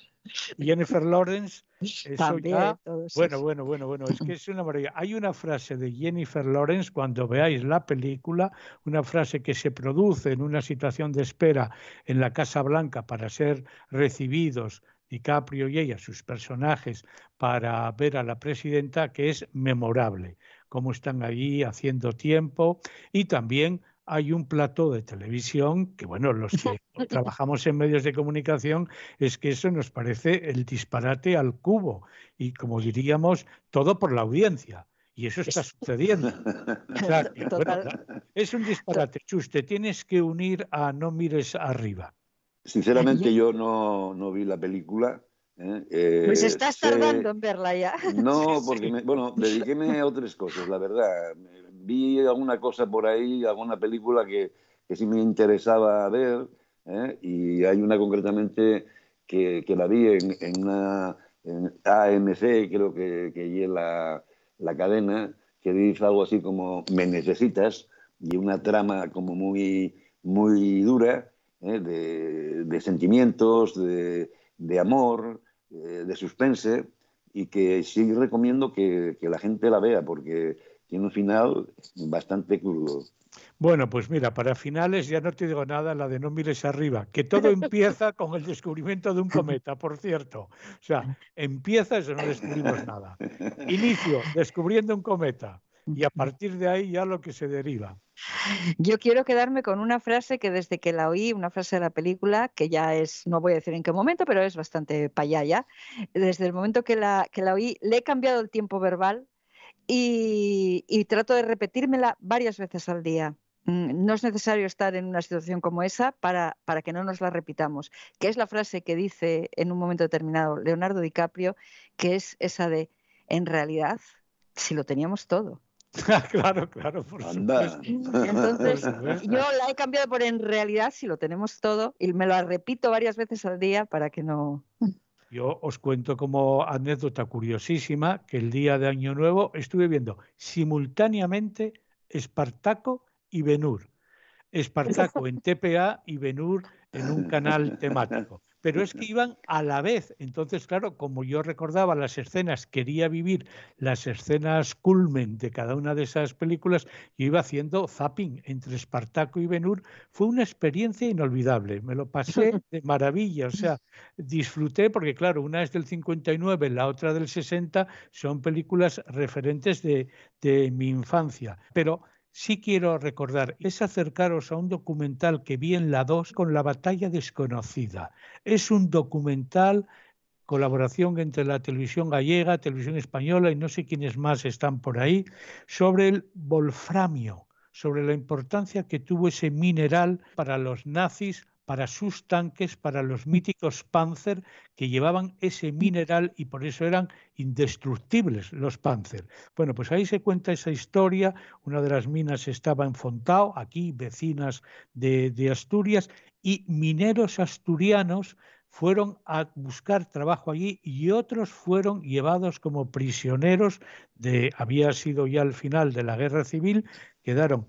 Y Jennifer Lawrence, eso También, ya... Bueno, bueno, bueno, bueno, es que es una maravilla. Hay una frase de Jennifer Lawrence cuando veáis la película, una frase que se produce en una situación de espera en la Casa Blanca para ser recibidos DiCaprio y ella, sus personajes, para ver a la presidenta, que es memorable, cómo están allí haciendo tiempo y también hay un plato de televisión que, bueno, los que (laughs) trabajamos en medios de comunicación, es que eso nos parece el disparate al cubo y, como diríamos, todo por la audiencia. Y eso está sucediendo. (laughs) O sea, que, bueno, Total. la- es un disparate. Chus, te tienes que unir a No mires arriba. Sinceramente, yo no, no vi la película. ¿Eh? Eh, Pues estás sé- tardando en verla ya. (laughs) No, porque, me- bueno, dediquéme a otras cosas, la verdad. Vi alguna cosa por ahí, alguna película que, que sí me interesaba ver, ¿eh? y hay una concretamente que, que la vi en, en una en AMC, creo que, que es la, la cadena, que dice algo así como me necesitas, y una trama como muy, muy dura, ¿eh? de, de sentimientos, de, de amor, eh, de suspense, y que sí recomiendo que, que la gente la vea, porque tiene un final bastante crudo. Bueno, pues mira, para finales ya no te digo nada, la de no mires arriba, que todo (laughs) empieza con el descubrimiento de un cometa, por cierto. O sea, empieza eso, no descubrimos nada. Inicio, descubriendo un cometa. Y a partir de ahí ya lo que se deriva. Yo quiero quedarme con una frase que desde que la oí, una frase de la película, que ya es, no voy a decir en qué momento, pero es bastante payaya. Desde el momento que la, que la oí, le he cambiado el tiempo verbal y, y trato de repetírmela varias veces al día. Mm, No es necesario estar en una situación como esa para, para que no nos la repitamos, que es la frase que dice en un momento determinado Leonardo DiCaprio, que es esa de, en realidad, si lo teníamos todo. (laughs) claro, claro, por Anda. supuesto. Entonces, yo la he cambiado por en realidad si lo tenemos todo y me lo repito varias veces al día para que no... Yo os cuento como anécdota curiosísima que el día de Año Nuevo estuve viendo simultáneamente Espartaco y Benur. Espartaco en TPA y Benur en un canal temático. Pero es que iban a la vez. Entonces, claro, como yo recordaba las escenas, quería vivir las escenas culmen de cada una de esas películas, yo iba haciendo zapping entre Espartaco y Benur. Fue una experiencia inolvidable. Me lo pasé (laughs) de maravilla. O sea, disfruté porque, claro, una es del 59, la otra del 60, son películas referentes de, de mi infancia. Pero sí quiero recordar es acercaros a un documental que vi en la 2 con la batalla desconocida. Es un documental colaboración entre la televisión gallega, televisión española y no sé quiénes más están por ahí, sobre el wolframio, sobre la importancia que tuvo ese mineral para los nazis, para sus tanques, para los míticos Panzer que llevaban ese mineral y por eso eran indestructibles los Panzer. Bueno, pues ahí se cuenta esa historia. Una de las minas estaba en Fontao, aquí vecinas de, de Asturias, y mineros asturianos fueron a buscar trabajo allí y otros fueron llevados como prisioneros de había sido ya el final de la guerra civil, quedaron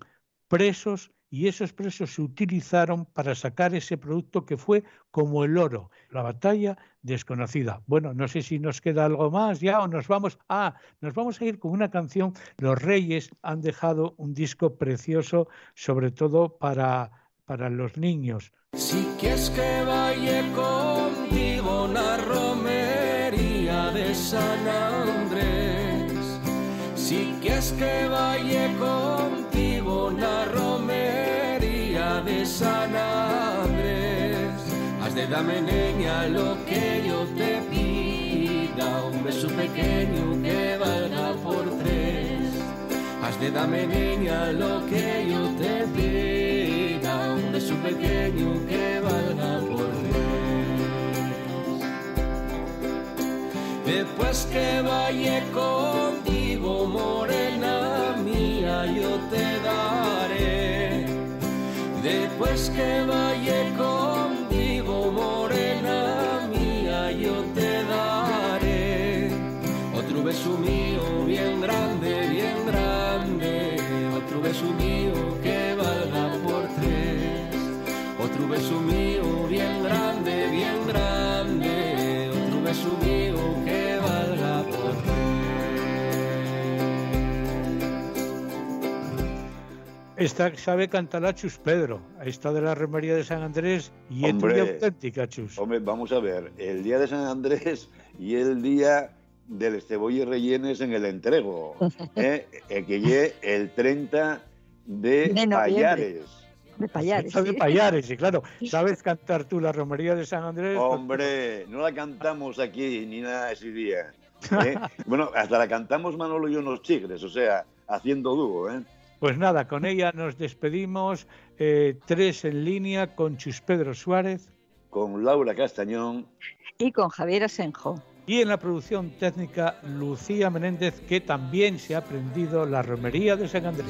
presos y esos presos se utilizaron para sacar ese producto que fue como el oro, la batalla desconocida. Bueno, no sé si nos queda algo más ya o nos vamos. Ah, nos vamos a ir con una canción. Los Reyes han dejado un disco precioso, sobre todo para, para los niños. Si quieres que vaya contigo romería de San Andrés, si quieres que vaya contigo San has de darme niña lo que yo te pida, un beso pequeño que valga por tres. Has de darme niña lo que yo te pida, un beso pequeño que valga por tres. Después que vaya contigo, Después que contigo, Esta sabe cantar a Chus Pedro, esta de la Romería de San Andrés y es Hombre. muy auténtica, Chus. Hombre, vamos a ver, el día de San Andrés y el día del cebolla y rellenes en el entrego, (laughs) ¿eh? Eh, que llegue el 30 de, De. Payares. De Payares. Esta de sí. Payares, y claro, ¿sabes cantar tú la Romería de San Andrés? Hombre, no la cantamos aquí ni nada ese día. ¿eh? (laughs) Bueno, hasta la cantamos Manolo y yo unos chigres, o sea, haciendo dúo, ¿eh? Pues nada, con ella nos despedimos. eh, tres en línea con Chus Pedro Suárez Con Laura Castañón. Y con Javier Asenjo. y en la producción técnica Lucía Menéndez, que también se ha aprendido la Romería de San Andrés.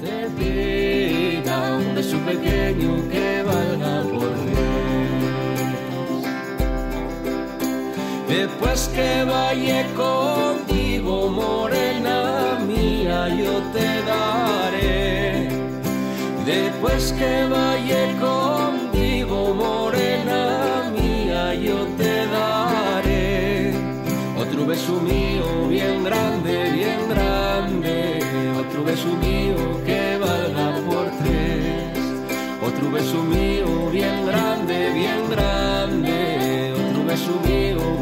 te pida, un beso pequeño que valga por. Después que vaya contigo, morena mía, yo te daré. Después que vaya contigo, morena mía, yo te daré. Otro beso mío bien grande, bien grande. Otro beso mío que valga por tres. Otro beso mío bien grande, bien grande. Otro beso mío